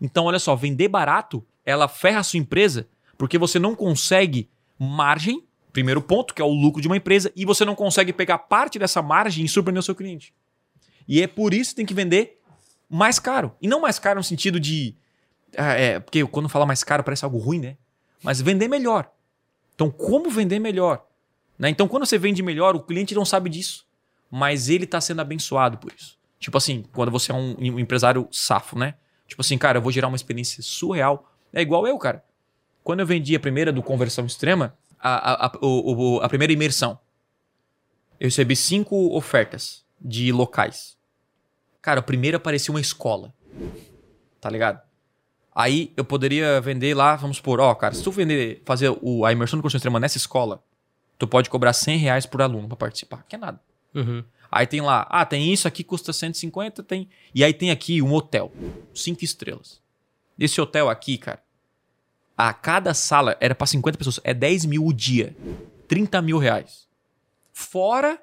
Então, olha só, vender barato, ela ferra a sua empresa porque você não consegue margem, primeiro ponto, que é o lucro de uma empresa, e você não consegue pegar parte dessa margem e surpreender o seu cliente. E é por isso que tem que vender mais caro. E não mais caro no sentido de. ah, É, porque quando fala mais caro parece algo ruim, né? Mas vender melhor. Então, como vender melhor? Né? Então, quando você vende melhor, o cliente não sabe disso. Mas ele está sendo abençoado por isso. Tipo assim, quando você é um, um empresário safo, né? Tipo assim, cara, eu vou gerar uma experiência surreal. É igual eu, cara. Quando eu vendi a primeira do Conversão Extrema, a, a, a, o- a primeira imersão, eu recebi cinco ofertas de locais. Cara, a primeira parecia uma escola. Tá ligado? Aí eu poderia vender lá, vamos supor, ó, cara, se tu vender, fazer o, a imersão do curso extrema nessa escola, tu pode cobrar 100 reais por aluno pra participar, que é nada. Uhum. Aí tem lá, ah, tem isso aqui, custa 150, tem. E aí tem aqui um hotel, cinco estrelas. Esse hotel aqui, cara, a cada sala era pra 50 pessoas, é 10 mil o dia, 30 mil reais. Fora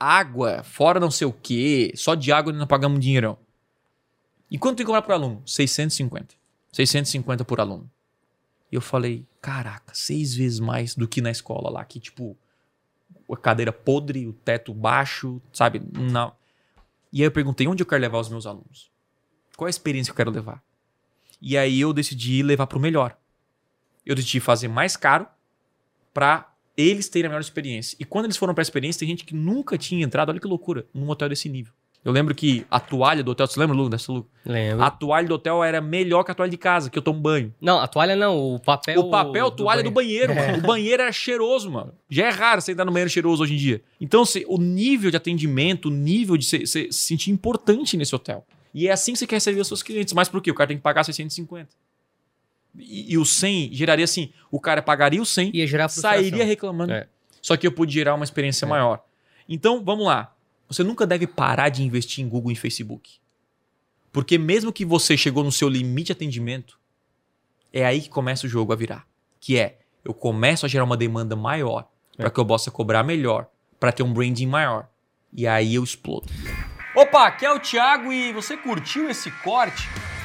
água, fora não sei o quê, só de água nós pagamos um dinheirão. E quanto tem que cobrar por aluno? 650. 650 por aluno. E eu falei, caraca, seis vezes mais do que na escola lá, que tipo, a cadeira podre, o teto baixo, sabe? Não. E aí eu perguntei onde eu quero levar os meus alunos. Qual a experiência que eu quero levar? E aí eu decidi levar pro melhor. Eu decidi fazer mais caro pra eles terem a melhor experiência. E quando eles foram pra experiência, tem gente que nunca tinha entrado, olha que loucura, num hotel desse nível. Eu lembro que a toalha do hotel, você lembra, Lu, dessa Lu? Lembro. A toalha do hotel era melhor que a toalha de casa, que eu tomo banho. Não, a toalha não, o papel. O papel, toalha do banheiro, mano. O banheiro era cheiroso, mano. Já é raro você entrar no banheiro cheiroso hoje em dia. Então, se- o nível de atendimento, o nível de se, se- se sentir importante nesse hotel. E é assim que você quer servir os seus clientes. Mas por quê? O cara tem que pagar 650. E, e o 100 geraria assim: o cara pagaria o 100, Ia gerar sairia reclamando. É. Só que eu pude gerar uma experiência maior. Então, vamos lá. Você nunca deve parar de investir em Google e Facebook. Porque mesmo que você chegou no seu limite de atendimento, é aí que começa o jogo a virar. Que é, eu começo a gerar uma demanda maior para que eu possa cobrar melhor, para ter um branding maior. E aí eu explodo. Opa, aqui é o Thiago e você curtiu esse corte?